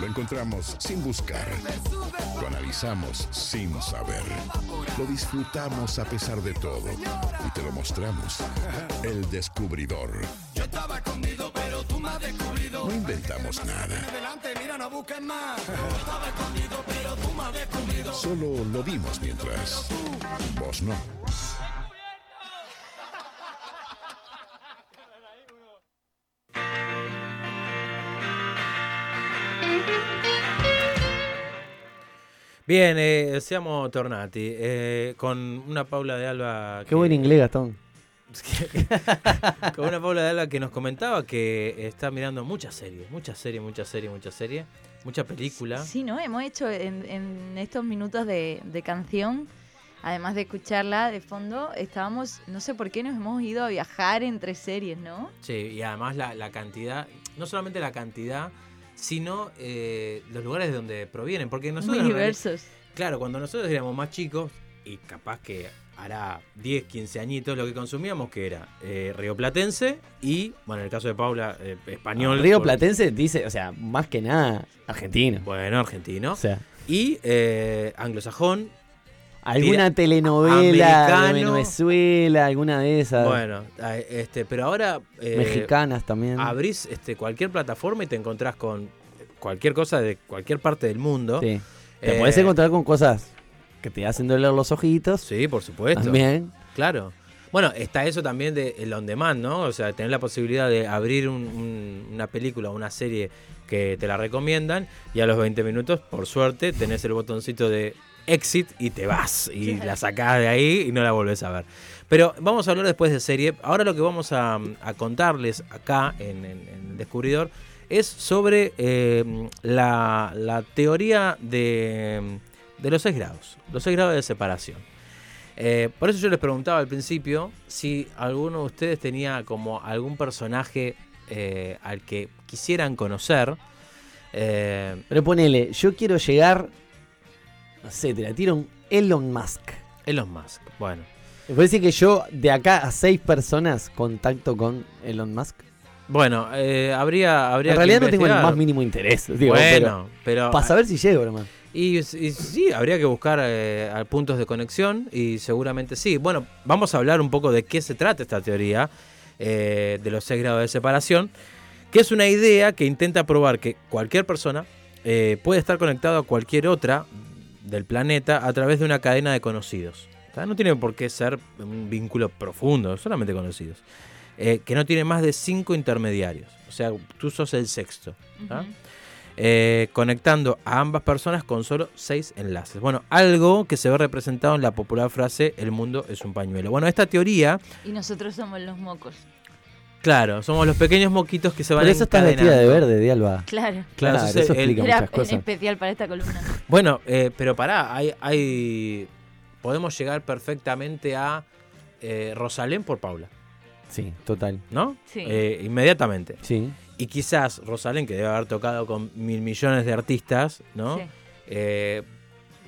Lo encontramos sin buscar. Lo analizamos sin saber. Lo disfrutamos a pesar de todo. Y te lo mostramos. El descubridor. Yo estaba escondido, pero tú me has descubrido. No inventamos nada. Solo lo vimos mientras. Vos no. Bien, eh, siamo tornati eh, con una Paula de Alba. Qué buen inglés, Gastón. con una Paula de Alba que nos comentaba que está mirando muchas series, muchas series, muchas series, muchas series, mucha película. Sí, ¿no? Hemos hecho en, en estos minutos de, de canción, además de escucharla de fondo, estábamos, no sé por qué nos hemos ido a viajar entre series, ¿no? Sí, y además la, la cantidad, no solamente la cantidad, sino eh, los lugares de donde provienen. Porque nosotros. Muy diversos. Claro, cuando nosotros éramos más chicos, y capaz que hará 10, 15 añitos, lo que consumíamos que era eh, rioplatense y, bueno, en el caso de Paula, eh, español. Río por- Platense dice, o sea, más que nada, argentino. Bueno, argentino. O sea, Y eh, anglosajón. Alguna Tira- telenovela de americano. Venezuela, alguna de esas. Bueno, este, pero ahora. eh, mexicanas también. Abrís este, cualquier plataforma y te encontrás con cualquier cosa de cualquier parte del mundo. Sí. Te Eh, podés encontrar con cosas que te hacen doler los ojitos. Sí, por supuesto. También. Claro. Bueno, está eso también de el on demand, ¿no? O sea, tener la posibilidad de abrir un- un- una película o una serie que te la recomiendan y a los 20 minutos, por suerte, tenés el botoncito de exit y te vas y la sacás de ahí y no la volvés a ver. Pero vamos a hablar después de serie. Ahora lo que vamos a, a contarles acá en, en- en El Descubridor es sobre eh, la, la teoría de, de los seis grados, los seis grados de separación. Eh, por eso yo les preguntaba al principio si alguno de ustedes tenía como algún personaje eh, al que quisieran conocer. Eh, Pero ponele, yo quiero llegar. No sé, te la tiro un Elon Musk. Elon Musk. Bueno, Me parece que yo, de acá a seis personas, contacto con Elon Musk. bueno eh, habría, habría En que realidad no tengo el más mínimo interés. Digo, bueno, pero, Para saber si llego, nomás. y, y sí, habría que buscar eh, puntos de conexión y seguramente sí. Bueno, vamos a hablar un poco de qué se trata esta teoría eh, de los seis grados de separación, que es una idea que intenta probar que cualquier persona eh, puede estar conectado a cualquier otra del planeta a través de una cadena de conocidos. ¿tá? No tiene por qué ser un vínculo profundo, solamente conocidos. Eh, que no tiene más de cinco intermediarios. O sea, tú sos el sexto. eh, conectando a ambas personas con solo seis enlaces. Bueno, algo que se ve representado en la popular frase el mundo es un pañuelo. Bueno, esta teoría, Y nosotros somos los mocos. Claro, somos los pequeños moquitos que se van Por eso estás vestida de verde, de Alba. Claro. Claro, Claro, eso es eso el- explica Era muchas en cosas. especial para esta columna. Bueno, eh, pero pará, hay, hay, podemos llegar perfectamente a eh, Rosalén por Paula, Sí, total. ¿no? Sí. Eh, inmediatamente. Sí. Y quizás Rosalén, que debe haber tocado con mil millones de artistas, ¿no? Sí.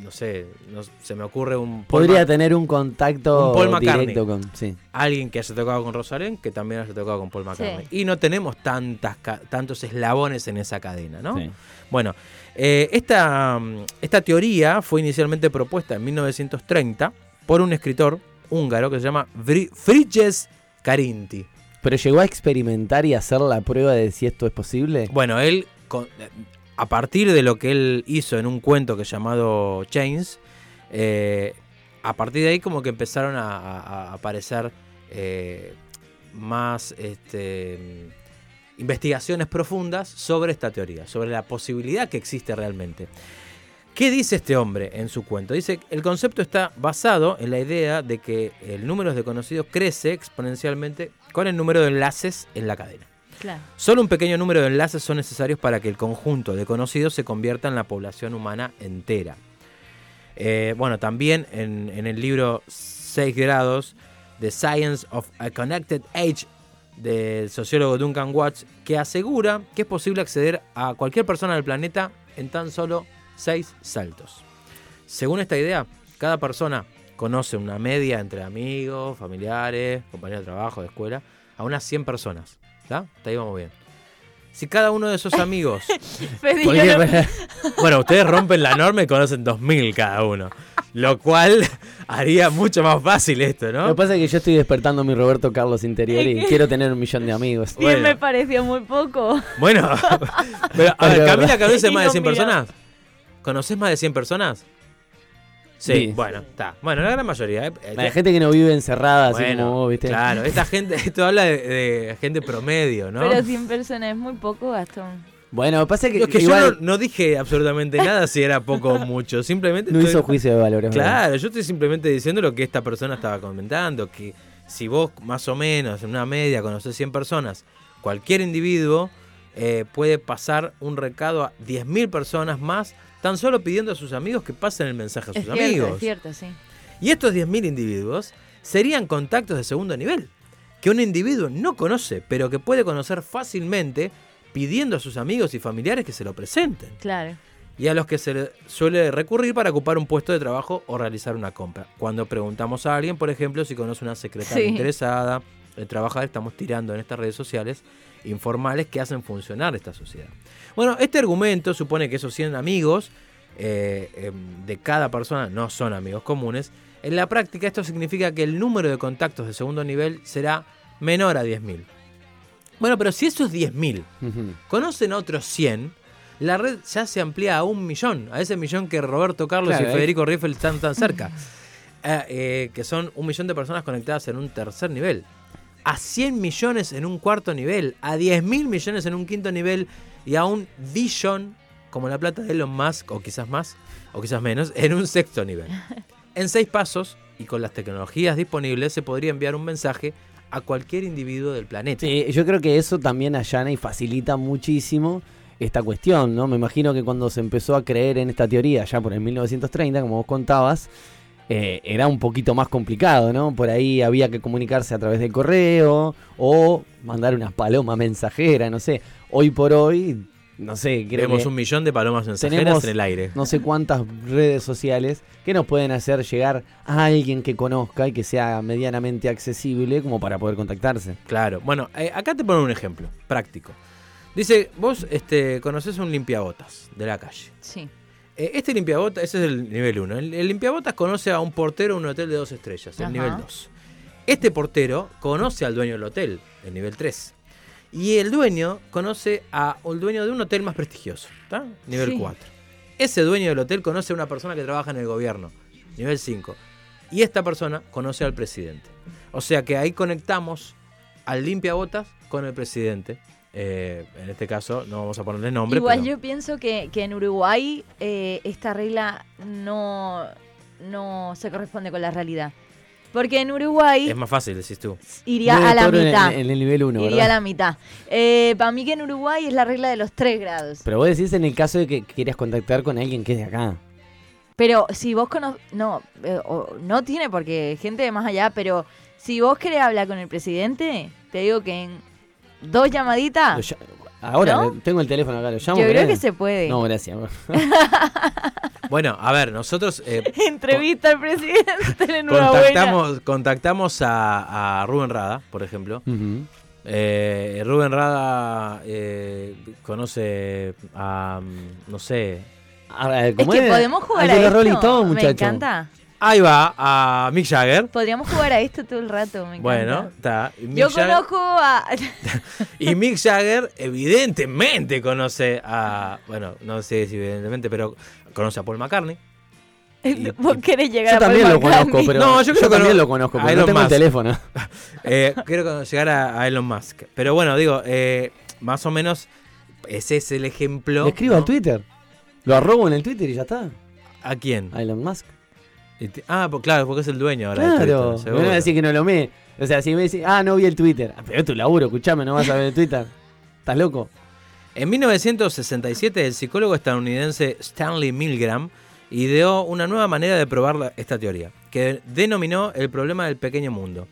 No sé, no- se me ocurre un... Podría tener un contacto Un Paul McCartney. directo con. Sí. alguien que haya tocado con Rosalén que también haya tocado con Paul McCartney. Sí. Y no tenemos tantas tantos eslabones en esa cadena, ¿no? Sí. Bueno, eh, esta, esta teoría fue inicialmente propuesta en 1930 por un escritor húngaro que se llama Frigyes Karinti. Pero llegó a experimentar y hacer la prueba de si esto es posible. Bueno, él, con- a partir de lo que él hizo en un cuento que llamado Chains, eh, a partir de ahí como que empezaron a, aparecer eh, más este, investigaciones profundas sobre esta teoría, sobre la posibilidad que existe realmente. ¿Qué dice este hombre en su cuento? Dice que el concepto está basado en la idea de que el número de conocidos crece exponencialmente con el número de enlaces en la cadena. Solo un pequeño número de enlaces son necesarios para que el conjunto de conocidos se convierta en la población humana entera. Eh, bueno, también en, en el libro 6 grados, The Science of a Connected Age, del sociólogo Duncan Watts, que asegura que es posible acceder a cualquier persona del planeta en tan solo 6 saltos. Según esta idea, cada persona conoce una media entre amigos, familiares, compañeros de trabajo, de escuela, a unas 100 personas. ¿Está? Hasta ahí vamos bien. si cada uno de esos amigos, no- bueno, ustedes rompen la norma y conocen 2.000 cada uno, lo cual haría mucho más fácil esto, Lo que ¿no? pasa es que yo estoy despertando mi Roberto Carlos interior y quiero tener un millón de amigos. Bien Bueno. me pareció muy poco. Bueno, pero a ver, Camila. ¿conoces más de no 100 mira. personas? ¿Conoces más de 100 personas? Sí, Sí. bueno, está. Bueno, la gran mayoría. ¿eh? Hay gente que no vive encerrada, así Bueno, como vos, ¿viste? Claro, esta gente, esto habla de, de gente promedio, ¿no? Pero 100 personas es muy poco, Gastón. Bueno, pasa que, Yo, es que igual yo no, no dije absolutamente nada si era poco o mucho, simplemente... no estoy- hizo juicio de valores. ¿verdad? Claro, yo estoy simplemente diciendo lo que esta persona estaba comentando, que si vos más o menos en una media conoces 100 personas, cualquier individuo eh, puede pasar un recado a 10.000 personas más, tan solo pidiendo a sus amigos que pasen el mensaje a Es sus cierto, amigos. es cierto, sí. Y estos 10.000 individuos serían contactos de segundo nivel, que un individuo no conoce, pero que puede conocer fácilmente pidiendo a sus amigos y familiares que se lo presenten, Claro. y a los que se le suele recurrir para ocupar un puesto de trabajo o realizar una compra. Cuando preguntamos a alguien, por ejemplo, si conoce una secretaria Sí. interesada, el trabajar, estamos tirando en estas redes sociales informales que hacen funcionar esta sociedad. Bueno, este argumento supone que esos 100 amigos eh, em, de cada persona no son amigos comunes. En la práctica esto significa que el número de contactos de segundo nivel será menor a 10.000. Bueno, pero si esos 10.000 Ujú. conocen a otros 100, la red ya se amplía a un millón, a ese millón que Roberto Carlos Claro, y. Federico Rieffel están tan cerca, Eh, eh, que son un millón de personas conectadas en un tercer nivel, a 100 millones en un cuarto nivel, a 10 mil millones en un quinto nivel y a un billón, como la plata de Elon Musk, o quizás más, o quizás menos, en un sexto nivel. En seis pasos y con las tecnologías disponibles se podría enviar un mensaje a cualquier individuo del planeta. Sí, yo creo que eso también allana y facilita muchísimo esta cuestión, ¿no? Me imagino que cuando se empezó a creer en esta teoría, ya por el 1930, como vos contabas, eh, era un poquito más complicado, ¿no? Por ahí había que comunicarse a través del correo o mandar una paloma mensajera, no sé. Hoy por hoy, no sé, creo Tenemos que un millón de palomas mensajeras tenemos- en el aire. no sé cuántas redes sociales que nos pueden hacer llegar a alguien que conozca y que sea medianamente accesible como para poder contactarse. Claro. Bueno, eh, acá te pongo un ejemplo práctico. Dice, vos este, conoces un limpiabotas de la calle. Sí. Eh, este limpiabotas, ese es el nivel 1. El, el limpiabotas conoce a un portero en un hotel de dos estrellas, el Ajá. nivel 2. Este portero conoce al dueño del hotel, el nivel 3. Y el dueño conoce a el dueño de un hotel más prestigioso, ¿está? Nivel Sí. 4. Ese dueño del hotel conoce a una persona que trabaja en el gobierno, nivel 5. Y esta persona conoce al presidente. O sea que ahí conectamos al limpiabotas con el presidente. Eh, en este caso no vamos a ponerle nombre. Igual pero- yo pienso que, que en Uruguay eh, esta regla no, no se corresponde con la realidad. Porque en Uruguay Es más fácil, decís tú. iría a la estar en- mitad. En, el nivel 1, iría a la mitad. para mí que en Uruguay es la regla de los 3 grados. Pero vos decís en el caso de que quieras contactar con alguien que es de acá. Pero si vos conoces... No, eh, no tiene porque gente de más allá, pero si vos querés hablar con el presidente, te digo que en dos llamaditas, Ahora tengo el teléfono acá, lo yo llamo. creo ¿querés? que se puede. No, gracias. Bueno, a ver, nosotros eh, Entrevista al presidente en contactamos, contactamos a, a Rubén Rada, por ejemplo. Ujú. Eh, Rubén Rada eh, conoce a, no sé, Es ¿cómo que podemos jugar a de los esto. Rolling Stones, me encanta. Ahí va, a Mick Jagger. Podríamos jugar a esto todo el rato, me encanta. Bueno, está. Yo Jagger- conozco a... Y Mick Jagger evidentemente conoce a, bueno, no sé si evidentemente, pero conoce a Paul McCartney. Y- Vos querés llegar Yo a Paul también lo conozco, pero No, yo creo que también lo conozco, pero no tengo el teléfono. Eh, quiero llegar a, a Elon Musk. Pero bueno, digo, eh, más o menos ese es el ejemplo. Le escribo ¿no? al Twitter. Lo arrobo en el Twitter y ya está. ¿A quién? A Elon Musk. Y te- Ah, pues claro, porque es el dueño ahora. de Claro. Twitter, Me van a decir que no lo me. O sea, si me decís, ah, no vi el Twitter. Ah, Pero es tu laburo, escuchame, no vas a ver el Twitter. ¿Estás loco? En 1967, el psicólogo estadounidense Stanley Milgram ideó una nueva manera de probar la- esta teoría, que denominó el problema del pequeño mundo.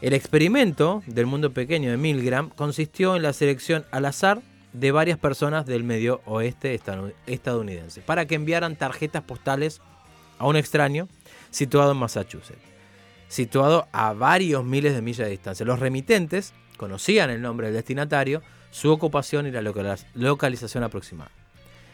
El experimento del mundo pequeño de Milgram consistió en la selección al azar de varias personas del medio oeste estadounidense para que enviaran tarjetas postales a un extraño situado en Massachusetts, situado a varios miles de millas de distancia. Los remitentes conocían el nombre del destinatario, su ocupación y la local- localización aproximada.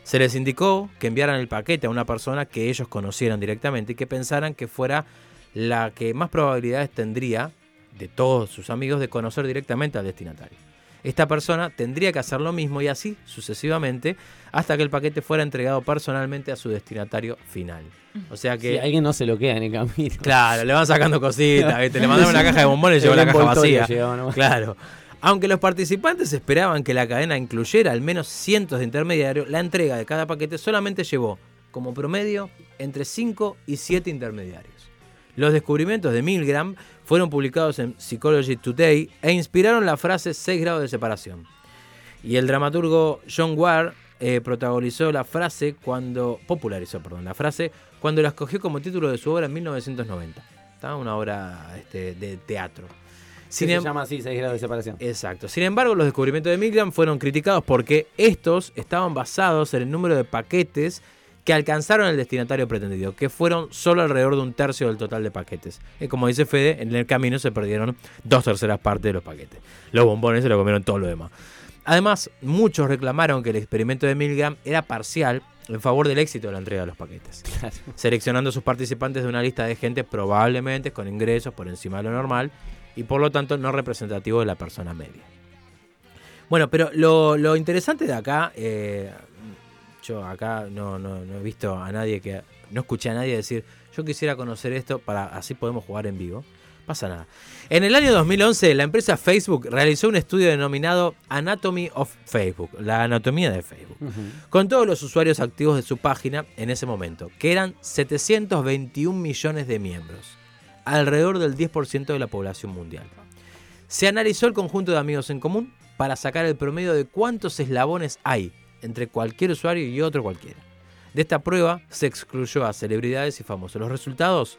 Se les indicó que enviaran el paquete a una persona que ellos conocieran directamente y que pensaran que fuera la que más probabilidades tendría de todos sus amigos de conocer directamente al destinatario. Esta persona tendría que hacer lo mismo y así sucesivamente hasta que el paquete fuera entregado personalmente a su destinatario final. O sea que Si alguien no se lo queda en el camino. Claro, le van sacando cositas, ¿viste? le mandaron una caja de bombones y llegó la caja vacía. Claro. Aunque los participantes esperaban que la cadena incluyera al menos cientos de intermediarios, la entrega de cada paquete solamente llevó, como promedio, entre 5 y 7 intermediarios. Los descubrimientos de Milgram fueron publicados en Psychology Today e inspiraron la frase 6 grados de separación. Y el dramaturgo John Ward eh, protagonizó la frase cuando. popularizó, perdón, la frase cuando la escogió como título de su obra en 1990. ¿Está? Una obra este, de teatro. Sin se em- llama así, 6 grados de separación. Exacto. Sin embargo, los descubrimientos de Milgram fueron criticados porque estos estaban basados en el número de paquetes que alcanzaron el destinatario pretendido, que fueron solo alrededor de un tercio del total de paquetes. Y como dice Fede, en el camino se perdieron dos terceras partes de los paquetes. Los bombones se lo comieron todo lo demás. Además, muchos reclamaron que el experimento de Milgram era parcial en favor del éxito de la entrega de los paquetes Claro. seleccionando a sus participantes de una lista de gente probablemente con ingresos por encima de lo normal y por lo tanto no representativo de la persona media. Bueno, pero lo, lo interesante de acá, eh, yo acá no, no- no he visto a nadie que, no escuché a nadie decir, yo quisiera conocer esto para así podemos jugar en vivo. Pasa nada. En el año 2011, la empresa Facebook realizó un estudio denominado Anatomy of Facebook, la anatomía de Facebook con todos los usuarios activos de su página en ese momento, que eran 721 millones de miembros, alrededor del 10% de la población mundial. Se analizó el conjunto de amigos en común para sacar el promedio de cuántos eslabones hay entre cualquier usuario y otro cualquiera. De esta prueba se excluyó a celebridades y famosos. Los resultados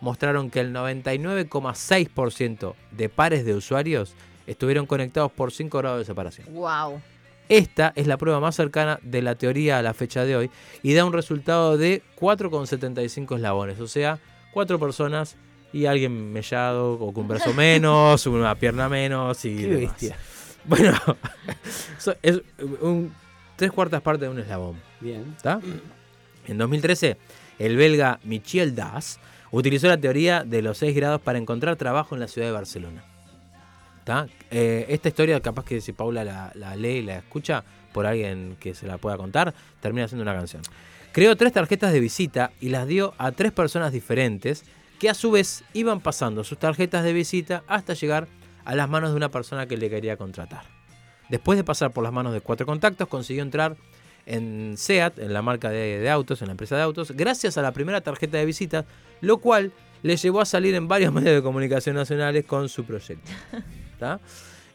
mostraron que el 99,6% de pares de usuarios estuvieron conectados por 5 grados de separación. Wow. Esta es la prueba más cercana de la teoría a la fecha de hoy y da un resultado de 4,75 eslabones, o sea, cuatro personas y alguien mellado o con un brazo menos, una pierna menos y Qué demás. bestia. Bueno, es un tres cuartas partes de un eslabón. Bien. ¿Está? En 2013, el belga Michel Das utilizó la teoría de los 6 grados para encontrar trabajo en la ciudad de Barcelona. ¿Está? Eh, esta historia, capaz que si Paula la, la lee y la escucha por alguien que se la pueda contar, termina siendo una canción. Creó tres tarjetas de visita y las dio a tres personas diferentes que a su vez iban pasando sus tarjetas de visita hasta llegar a las manos de una persona que le quería contratar. Después de pasar por las manos de cuatro contactos, consiguió entrar en SEAT, en la marca de, de autos, en la empresa de autos, gracias a la primera tarjeta de visita, lo cual le llevó a salir en varios medios de comunicación nacionales con su proyecto.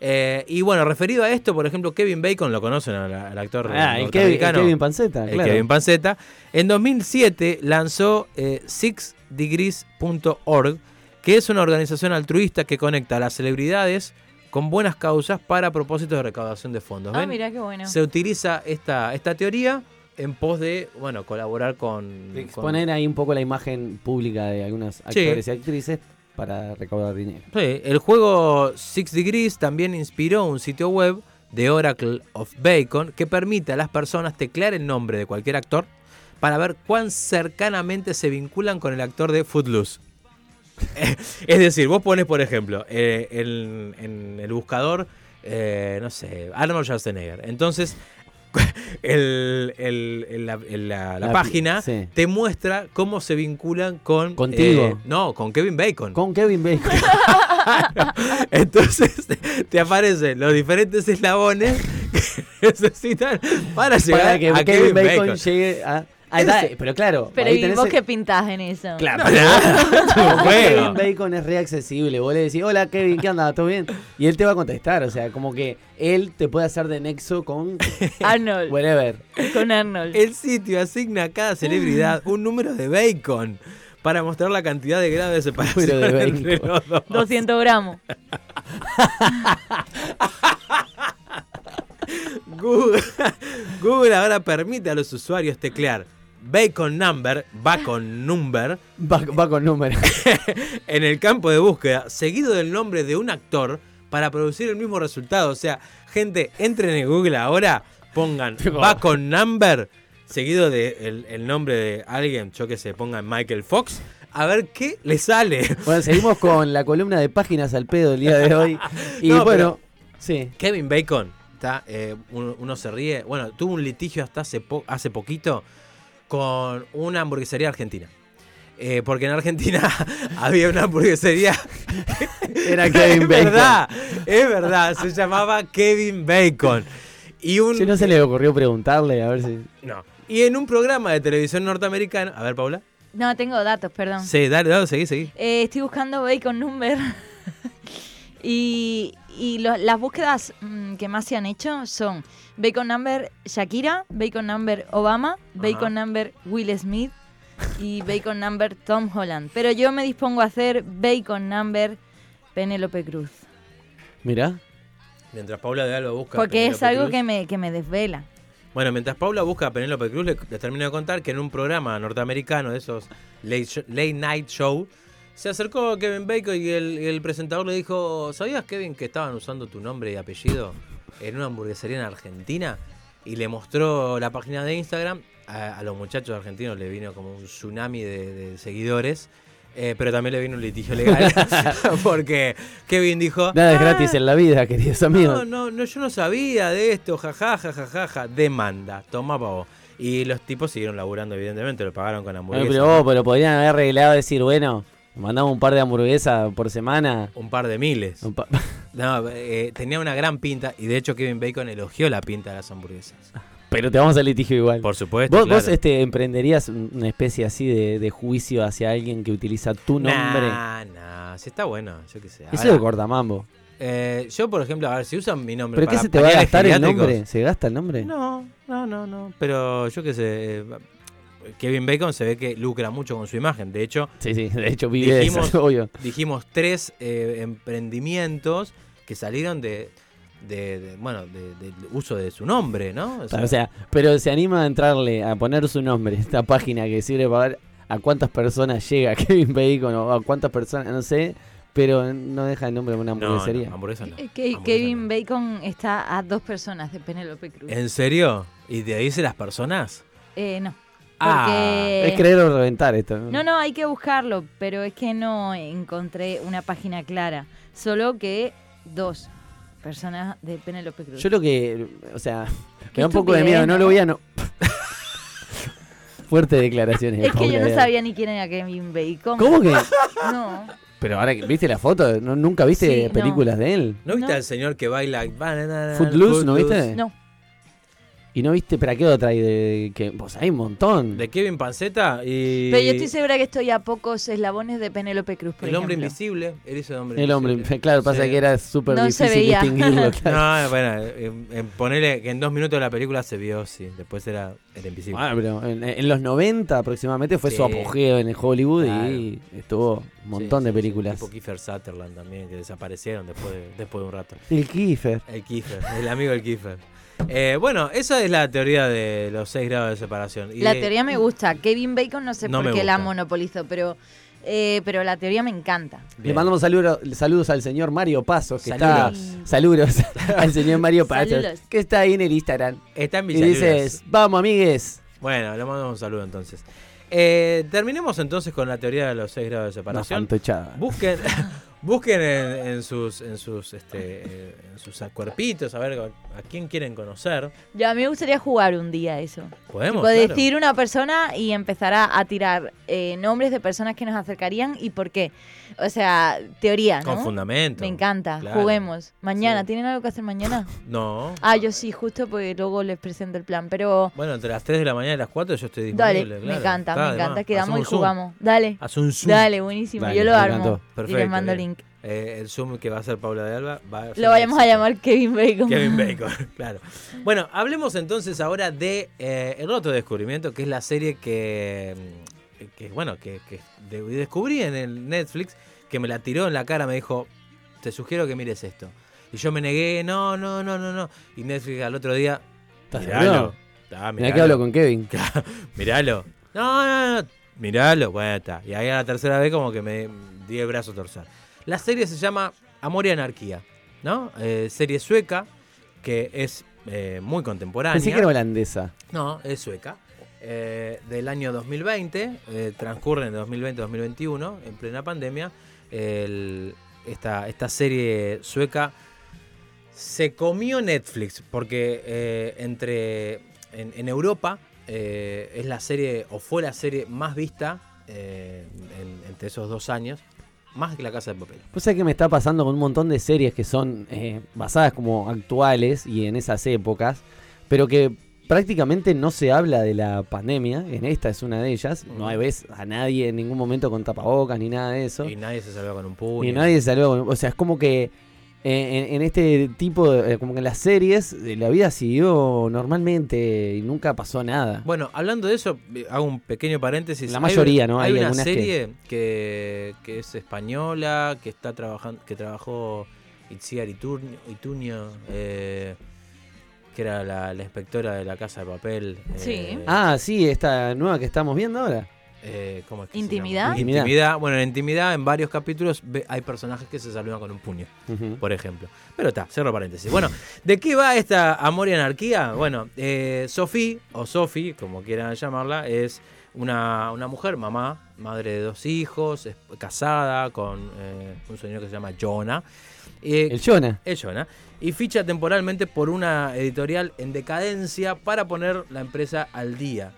Eh, y bueno, referido a esto, por ejemplo, Kevin Bacon, lo conocen al, al actor Ah, el Kevin, el Kevin Panceta, claro. Kevin Panceta. En 2007 lanzó eh, sixdegrees.org, que es una organización altruista que conecta a las celebridades con buenas causas para propósitos de recaudación de fondos. Ah, ¿Ven? mira qué bueno. Se utiliza esta, esta teoría en pos de, bueno, colaborar con... De con- Exponer ahí un poco la imagen pública de algunos actores y actrices para recaudar dinero. Sí, el juego Six Degrees también inspiró un sitio web de Oracle of Bacon que permite a las personas teclear el nombre de cualquier actor para ver cuán cercanamente se vinculan con el actor de Footloose. es decir, vos pones, por ejemplo, eh, en, en el buscador, eh, no sé, Arnold Schwarzenegger. Entonces, el- el- el- la, el- la- la La- página sí. te muestra cómo se vinculan con... Contigo. eh, no, con Kevin Bacon. Con Kevin Bacon. Entonces te aparecen los diferentes eslabones que necesitan para llegar para que a Kevin, Kevin Bacon, Bacon. llegue a. Ahí está, Ese- pero claro, Pero ahí ¿y tenés vos el- qué pintás en eso? Claro, Kevin juego. Bacon es re accesible. Vos le decís, hola Kevin, ¿qué onda? ¿Todo bien? Y él te va a contestar. O sea, como que él te puede hacer de nexo con Arnold. whatever. Con Arnold. El sitio asigna a cada celebridad un número de bacon para mostrar la cantidad de grados de separación Número de entre bacon. los dos. 200 gramos. Google, Google ahora permite a los usuarios teclear bacon number, bacon number, Va, va con números. en el campo de búsqueda, seguido del nombre de un actor para producir el mismo resultado. O sea, gente, entren en Google ahora, pongan Bacon Number, seguido de el, el nombre de alguien, yo que sé, pongan Michael Fox, a ver qué le sale. Bueno, seguimos con la columna de páginas al pedo el día de hoy. Y No, bueno, sí. Kevin Bacon, está, eh, uno, uno se ríe. Bueno, tuvo un litigio hasta hace, po- hace poquito con una hamburguesería argentina. Eh, porque en Argentina había una hamburguesería. Era Kevin es Bacon. verdad, es verdad. Se llamaba Kevin Bacon. Y un. Si no se le ocurrió preguntarle, a ver si. No. Y en un programa de televisión norteamericano. A ver, Paula. No, tengo datos, perdón. Sí, dale, dale, seguí, seguí. Eh, estoy buscando Bacon Number. Y y lo- las búsquedas mm, que más se han hecho son Bacon Number Shakira, Bacon Number Obama, Bacon Number Will Smith y Bacon Number Tom Holland. Pero yo me dispongo a hacer Bacon Number Penélope Cruz. Mira. Mientras Paula de Alba busca. a Porque es algo Cruz. que me, que me desvela. Bueno, mientras Paula busca a Penélope Cruz, le- les termino de contar que en un programa norteamericano de esos late, late night show, se acercó Kevin Bacon y el, presentador le dijo, ¿sabías, Kevin, que estaban usando tu nombre y apellido en una hamburguesería en Argentina? Y le mostró la página de Instagram. A, a los muchachos argentinos le vino como un tsunami de, de seguidores. eh, pero también le vino un litigio legal. porque Kevin dijo... Nada es "Ah, gratis en la vida, queridos no, amigos. no, no, yo no sabía de esto, jajaja, jajaja, demanda, toma pavo. Y los tipos siguieron laburando, evidentemente, lo pagaron con hamburguesas. pero, oh, pero podrían haber arreglado decir, bueno, mandamos un par de hamburguesas por semana. Un par de miles. Pa- No, eh, tenía una gran pinta y de hecho Kevin Bacon elogió la pinta de las hamburguesas. pero te vamos al litigio igual. Por supuesto. ¿Vos, claro. vos, este, emprenderías un- una especie así de, de juicio hacia alguien que utiliza tu nombre? Nah, nah, si está bueno, yo qué sé. Eso de cortamambo. eh, yo, por ejemplo, a ver, si usan mi nombre ¿Pero qué para se te va a gastar el nombre? ¿Se gasta el nombre? No, no, no, no. Pero yo qué sé. Kevin Bacon se ve que lucra mucho con su imagen. De hecho, Sí, sí, de hecho vive de Dijimos- eso, obvio. dijimos tres eh, emprendimientos que salieron de, de- de, bueno, de- del uso de su nombre, ¿no? O sea, O sea, pero se anima a entrarle, a poner su nombre, esta página que sirve para ver a cuántas personas llega Kevin Bacon o a cuántas personas, no sé, pero no deja el nombre de una no, no, hamburguesería. hamburguesa no. Eh, que- Hamburguesa Kevin no. Bacon está a dos personas de Penélope Cruz. ¿En serio? ¿Y te dice las personas? Eh, no. Ah. Es creer o reventar esto. No, no, hay que buscarlo, pero es que no encontré una página clara. Solo que dos personas de Penélope Cruz. Yo lo que, o sea, me da un poco de miedo, no ¿no? lo voy a... No... Fuertes declaraciones. de es que yo no sabía ni quién era Kevin Bacon. ¿Cómo que? No. Pero ahora que viste la foto, ¿no- ¿nunca viste Sí, no. películas de él? ¿No viste No. al señor que baila? Footloose, ¿no viste? No. ¿Y no viste, pero qué otra hay de que pues hay un montón? De Kevin Panceta y... Pero yo estoy segura que estoy a pocos eslabones de Penélope Cruz, por El hombre ejemplo. invisible, él hizo el hombre El hombre, invisible. claro, pasa Sí. que era súper No se difícil veía. distinguirlo. claro. No, bueno, en, en ponerle que en dos minutos de la película se vio, sí. Después era el invisible. Bueno, pero en, en los 90 aproximadamente fue su apogeo en el Hollywood Claro. y estuvo un montón Sí, de sí, películas. Sí, tipo Kiefer Sutherland también, que desaparecieron después de, después de un rato. El Kiefer. El Kiefer, el amigo del Kiefer. Eh, bueno, esa es la teoría de los seis grados de separación. Y La de- teoría me gusta. Kevin Bacon no sé No por qué la monopolizó, pero, eh, pero la teoría me encanta. Le mandamos saludo- saludos al señor Mario Pasos, que Saludos. está. Saludos al señor Mario Pasos, Saludos. que está ahí en el Instagram. Está en Y dices, vamos amigues. Bueno, le mandamos un saludo entonces. Eh, terminemos entonces con la teoría de los seis grados de separación. Busquen, busquen en, en sus, en sus, este, eh, en sus cuerpitos a ver a, a quién quieren conocer. Ya a mí me gustaría jugar un día eso. Podemos. Tipo, claro. decir una persona y empezar a, a tirar eh, nombres de personas que nos acercarían y por qué. O sea, teoría, ¿no? con fundamento. Me encanta. Claro. Juguemos. Mañana, Sí. ¿tienen algo que hacer mañana? No. Ah, yo sí, justo porque luego les presento el plan. Pero Bueno, entre las 3 de la mañana y las 4 yo estoy dale, disponible. me claro. encanta, Está me encanta. Quedamos Hacemos y Zoom. jugamos. Dale. Haz un Zoom. Dale, buenísimo. Dale, yo lo me armo. encantó. y les Perfecto, mando bien. link. Eh, el Zoom que va a hacer Paula de Alba va a ser Lo vayamos a llamar Kevin Bacon. Kevin Bacon, claro. Bueno, hablemos entonces ahora de eh, El Roto Descubrimiento, que es la serie que, mm, que bueno, que, que de- descubrí en el Netflix, que me la tiró en la cara, me dijo, te sugiero que mires esto. Y yo me negué, no, no, no, no, no. Y Netflix al otro día, ¿Estás miralo. Ah, Mirá que hablo con Kevin. miralo. No, no, no, miralo. Bueno, está. Y ahí a la tercera vez como que me di el brazo a torcer. La serie se llama Amor y Anarquía. ¿no? Eh, serie sueca, que es eh, muy contemporánea. Pensé que era holandesa. No, es sueca. Eh, del año 2020, eh, transcurre en 2020-2021, en plena pandemia. el- esta, esta serie sueca se comió Netflix, porque entre en, en Europa es la serie, o fue la serie más vista eh, en- entre esos dos años, más que La Casa de Papel. Pues sabés que me está pasando con un montón de series que son eh, basadas como actuales y en esas épocas, pero que prácticamente no se habla de la pandemia. En esta es una de ellas. No Ujú. ves a nadie en ningún momento con tapabocas ni nada de eso. Y nadie se salvó con un puño. Y nadie salió. con- O sea, es como que eh, en, en este tipo, de, eh, como que en las series, eh, la vida siguió normalmente y nunca pasó nada. Bueno, hablando de eso, eh, hago un pequeño paréntesis. La Hay mayoría, un- ¿no? Hay, Hay una que- serie que... Que, es española, que está trabajando, que trabajó Itziar Ituño, eh, que era la, la inspectora de la Casa de Papel. Sí. eh, Ah, sí, esta nueva que estamos viendo ahora. Eh, ¿cómo es que se ¿Intimidad? Intimidad. Intimidad. Bueno, en Intimidad, en varios capítulos, ve- hay personajes que se saludan con un puño. Por ejemplo. Pero está, cierro paréntesis. Bueno, ¿de qué va esta amor y anarquía? Bueno, eh, Sophie, o Sophie, como quieran llamarla, es una, una mujer, mamá, madre de dos hijos, es casada con eh, un señor que se llama Jonah. Eh, El Jonah. es Jonah. Y ficha temporalmente por una editorial en decadencia para poner la empresa al día.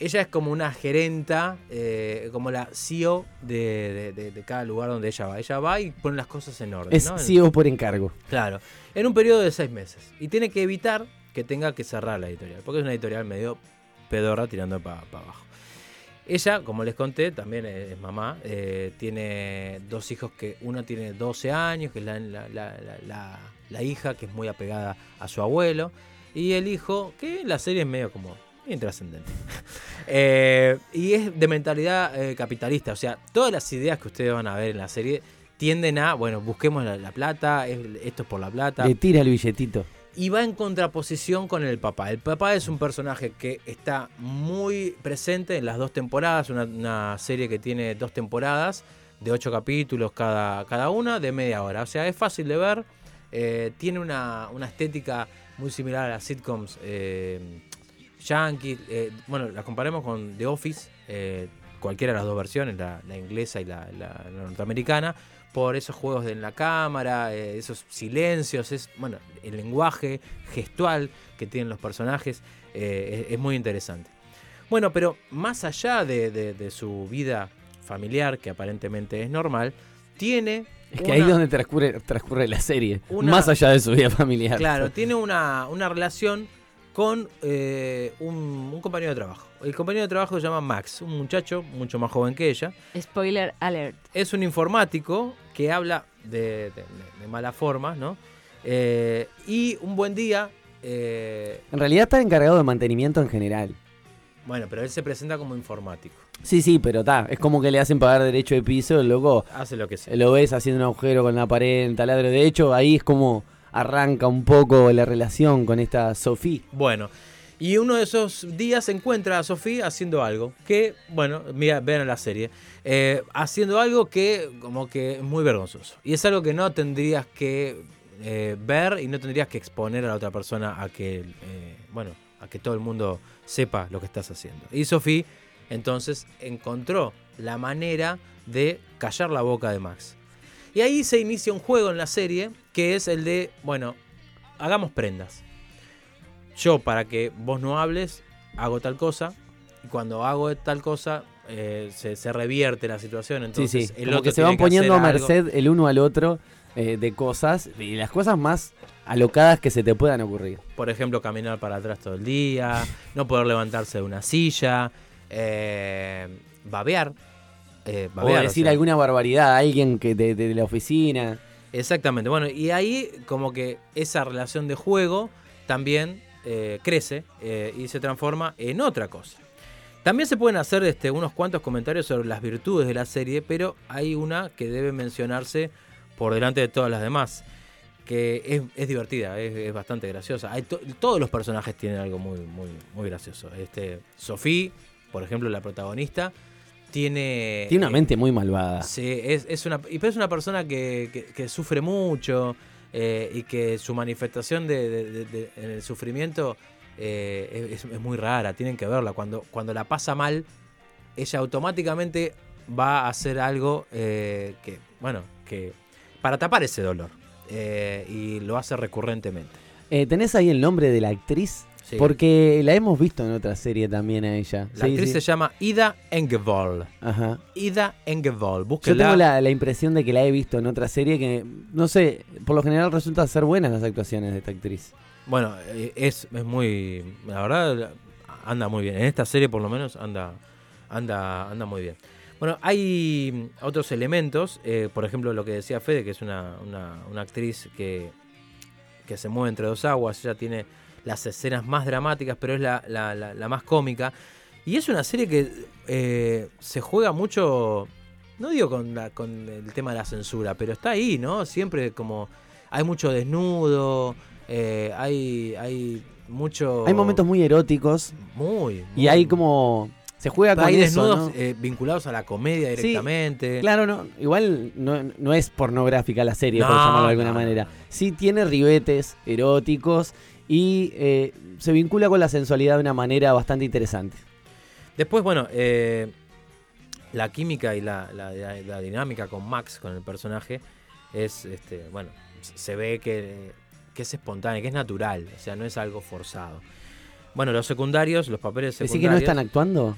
Ella es como una gerenta, eh, como la CEO de, de- de- de cada lugar donde ella va. Ella va y pone las cosas en orden. Es ¿no? CEO por encargo. Claro, en un periodo de seis meses. Y tiene que evitar que tenga que cerrar la editorial, porque es una editorial medio pedorra tirando para abajo. Ella, como les conté, también es, mamá, eh, tiene dos hijos que uno tiene 12 años, que es la- la hija que es muy apegada a su abuelo, y el hijo, que en la serie es medio como intrascendente. Eh, y es de mentalidad eh, capitalista, o sea, todas las ideas que ustedes van a ver en la serie tienden a, bueno, busquemos la, la plata, es- esto es por la plata. Le tira el billetito. Y va en contraposición con el papá. El papá es un personaje que está muy presente en las dos temporadas, una, una serie que tiene dos temporadas de ocho capítulos cada, cada una, de media hora. O sea, es fácil de ver, eh, tiene una, una estética muy similar a las sitcoms eh, yankee. eh, bueno, la comparemos con The Office, eh, cualquiera de las dos versiones, la, la inglesa y la, la- la norteamericana, por esos juegos de en la cámara, eh, esos silencios, es bueno, el lenguaje gestual que tienen los personajes eh, es, es muy interesante. Bueno, pero más allá de, de- de su vida familiar, que aparentemente es normal, tiene Es que una- ahí es donde transcurre, transcurre la serie. Una- Más allá de su vida familiar. Claro, tiene una, una relación con eh, un, un compañero de trabajo. El compañero de trabajo se llama Max, un muchacho mucho más joven que ella. Spoiler alert. Es un informático que habla de, de- de mala forma, ¿no? Eh, y un buen día, eh, En realidad está encargado de mantenimiento en general. bueno, pero él se presenta como informático. Sí, sí, pero está. Es como que le hacen pagar derecho de piso, el loco Hace lo que sea. lo ves haciendo un agujero con la pared, taladro. De hecho, ahí es como arranca un poco la relación con esta Sophie. Bueno, y uno de esos días encuentra a Sofía haciendo algo que, bueno, mira, vean la serie, eh, haciendo algo que como que es muy vergonzoso. Y es algo que no tendrías que eh, ver y no tendrías que exponer a la otra persona a que, eh, bueno, a que todo el mundo sepa lo que estás haciendo. Y Sofía entonces encontró la manera de callar la boca de Max. Y ahí se inicia un juego en la serie que es el de, bueno, hagamos prendas yo para que vos no hables, hago tal cosa, y cuando hago tal cosa, eh, se, se revierte la situación. Entonces, sí, sí. el Como otro que se van poniendo a algo. merced el uno al otro eh, de cosas. Y las cosas más alocadas que se te puedan ocurrir. Por ejemplo, caminar para atrás todo el día, no poder levantarse de una silla, eh, babear. O babear, o decir sea, alguna barbaridad a alguien que de, de la oficina. Exactamente. Bueno, y ahí como que esa relación de juego también eh, crece eh, y se transforma en otra cosa. También se pueden hacer este, unos cuantos comentarios sobre las virtudes de la serie, pero hay una que debe mencionarse por delante de todas las demás, que es, divertida, es, bastante graciosa. Todos los personajes tienen algo muy, muy, muy gracioso. Este, Sophie, por ejemplo, la protagonista, tiene... Tiene una eh, mente muy malvada. Sí, es, es una, y pero es una persona que, que- que sufre mucho, eh, y que su manifestación de, de- en el sufrimiento eh, es, es muy rara, tienen que verla. Cuando, cuando la pasa mal, ella automáticamente va a hacer algo eh, que, bueno, que para tapar ese dolor. y lo hace recurrentemente. ¿Tenés ahí el nombre de la actriz? Sí. Porque la hemos visto en otra serie también a ella. La Sí, actriz sí. se llama Ida Engevold. Ajá. Ida Engevold. Yo Búsquenla. tengo la, la impresión de que la he visto en otra serie que, no sé, por lo general resulta ser buenas las actuaciones de esta actriz. Bueno, eh, es, es muy. La verdad, anda muy bien. En esta serie, por lo menos, anda, anda, anda muy bien. Bueno, hay otros elementos. eh, por ejemplo, lo que decía Fede, que es una, una- una actriz que, que se mueve entre dos aguas. Ella tiene las escenas más dramáticas, pero es la, la- la- la más cómica. Y es una serie que eh, se juega mucho. No digo con, la- con el tema de la censura, pero está ahí, ¿no? Siempre como. Hay mucho desnudo. eh, hay, hay mucho. Hay momentos muy eróticos Muy. y hay como... Se juega con Hay eso, desnudos ¿no? eh, vinculados a la comedia Sí, directamente. Claro, no, igual no, no es pornográfica la serie, por llamarlo de alguna manera. Sí tiene ribetes eróticos y eh, se vincula con la sensualidad de una manera bastante interesante. Después, bueno, eh, la química y la, la- la- la dinámica con Max, con el personaje, es, este, bueno, se ve que, que es espontánea, que es natural, o sea, no es algo forzado. Bueno, los secundarios, los papeles ¿Decís secundarios. que no están actuando?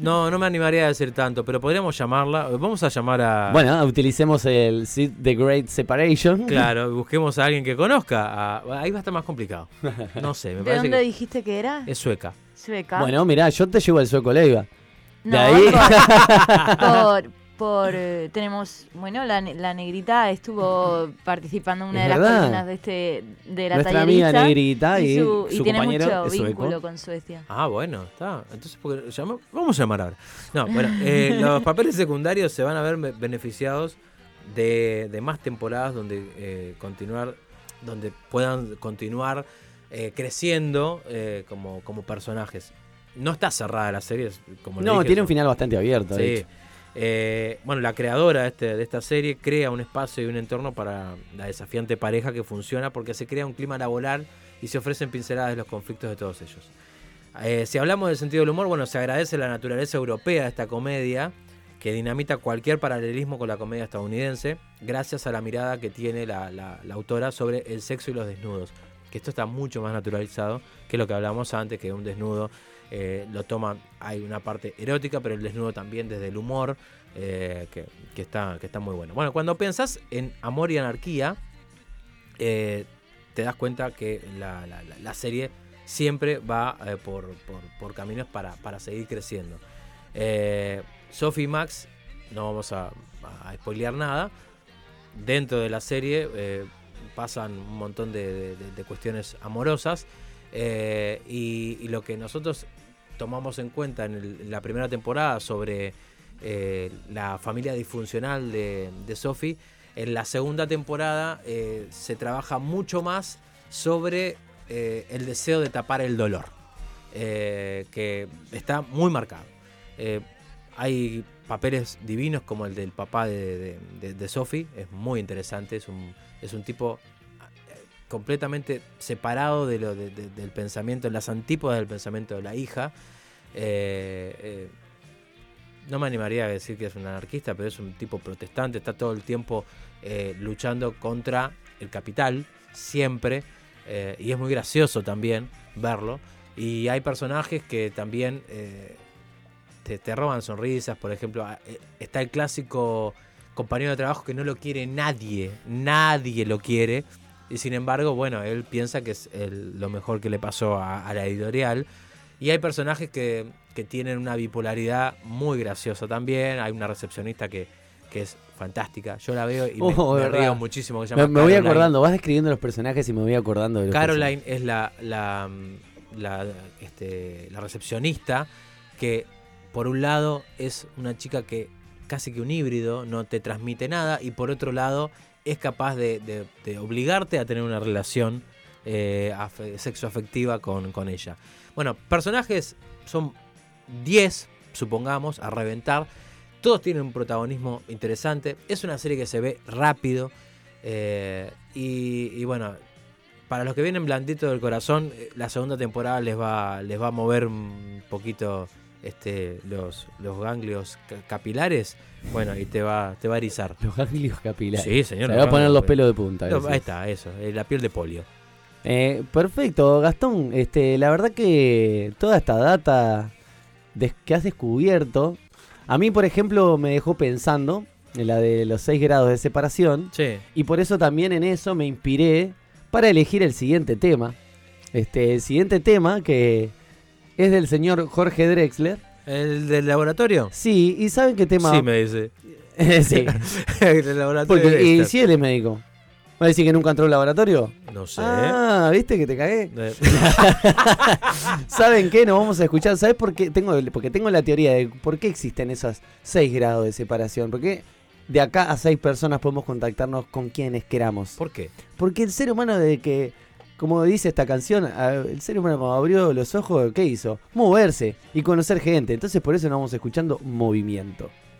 No, no me animaría a decir tanto, pero podríamos llamarla. Vamos a llamar a. Bueno, utilicemos el Sid The Great Separation. Claro, busquemos a alguien que conozca. a- ahí va a estar más complicado. No sé, me ¿De parece dónde que dijiste que era? es sueca. Sueca. Bueno, mirá, yo te llevo el sueco Leiva. no, de ahí- por, por, por, eh, tenemos, bueno, la, ne- la negrita estuvo participando en una Es de las columnas de este de la Nuestra amiga negrita y, su, y su tiene compañero mucho es sueco. vínculo con Suecia. Ah, bueno, está. Entonces, ¿por qué llama- vamos a llamar ahora. No, bueno, eh, los papeles secundarios se van a ver be- beneficiados de, de más temporadas donde eh, continuar, donde puedan continuar eh, creciendo eh, como, como personajes. No está cerrada la serie, como No, dije, tiene un final bastante abierto. de Sí. hecho. Eh, bueno, la creadora de, este- de esta serie crea un espacio y un entorno para la desafiante pareja que funciona porque se crea un clima laboral y se ofrecen pinceladas de los conflictos de todos ellos. Eh, si hablamos del sentido del humor, bueno, se agradece la naturaleza europea de esta comedia que dinamita cualquier paralelismo con la comedia estadounidense gracias a la mirada que tiene la, la- la autora sobre el sexo y los desnudos. Que esto está mucho más naturalizado que lo que hablamos antes, que un desnudo eh, lo toma, hay una parte erótica, pero el desnudo también desde el humor, eh, que, que está, que está muy bueno. Bueno, cuando pensás en amor y anarquía, eh, te das cuenta que la, la- serie siempre va por, por- caminos para, para seguir creciendo. Sophie y Max, no vamos a, a spoilear nada, dentro de la serie pasan un montón de, de- cuestiones amorosas y lo que nosotros tomamos en cuenta en, la primera temporada sobre eh, la familia disfuncional de, de Sophie, en la segunda temporada eh, se trabaja mucho más sobre eh, el deseo de tapar el dolor, que está muy marcado. Hay papeles divinos como el del papá de, de- Sophie, es muy interesante, es un, es un tipo completamente separado de lo, de- de- del pensamiento, en las antípodas del pensamiento de la hija. Eh, eh, no me animaría a decir que es un anarquista, pero es un tipo protestante, está todo el tiempo eh, luchando contra el capital, siempre, y es muy gracioso también verlo. Y hay personajes que también te, roban sonrisas, por ejemplo, a- eh, está el clásico compañero de trabajo que no lo quiere nadie, nadie lo quiere, y sin embargo, bueno, él piensa que es el- lo mejor que le pasó a, a la editorial. Y hay personajes que, que tienen una bipolaridad muy graciosa también. Hay una recepcionista que, que es fantástica. Yo la veo y me, Oh, me río muchísimo. que se Me, llama me voy Caroline. acordando, vas describiendo los personajes y me voy acordando de los Caroline es la, la, la, este, la recepcionista que por un lado es una chica que casi que un híbrido, no te transmite nada y por otro lado es capaz de, de- obligarte a tener una relación eh, afe- sexoafectiva con, con ella. Bueno, personajes son 10, supongamos, a reventar. Todos tienen un protagonismo interesante. Es una serie que se ve rápido. Eh, y, bueno, para los que vienen blanditos del corazón, eh, la segunda temporada les va, les va a mover un poquito este, los, los ganglios ca- capilares. Bueno, y te va, te va a erizar. Los ganglios capilares. Sí, señor. Se va a poner los pelos de punta. No, ahí está, eso, eh, la piel de polio. Eh, perfecto, Gastón. Este, la verdad que toda esta data des- que has descubierto, a mí, por ejemplo, me dejó pensando en la de los 6 grados de separación. Sí. Y por eso también en eso me inspiré para elegir el siguiente tema. Este, el siguiente tema que es del señor Jorge Drexler. ¿El del laboratorio? Sí, ¿y saben qué tema? Sí, me dice. sí. el del laboratorio. Porque, y si él es médico. ¿Va a decir que nunca entró al laboratorio? No sé. Ah, ¿viste que te cagué? Eh, ¿Saben qué? Nos vamos a escuchar. ¿Sabes por qué? Tengo, porque tengo la teoría de por qué existen esos 6 grados de separación. Porque de acá a 6 personas podemos contactarnos con quienes queramos. ¿Por qué? Porque el ser humano de que, como dice esta canción, el ser humano cuando abrió los ojos, ¿qué hizo? Moverse y conocer gente. Entonces por eso nos vamos escuchando movimiento.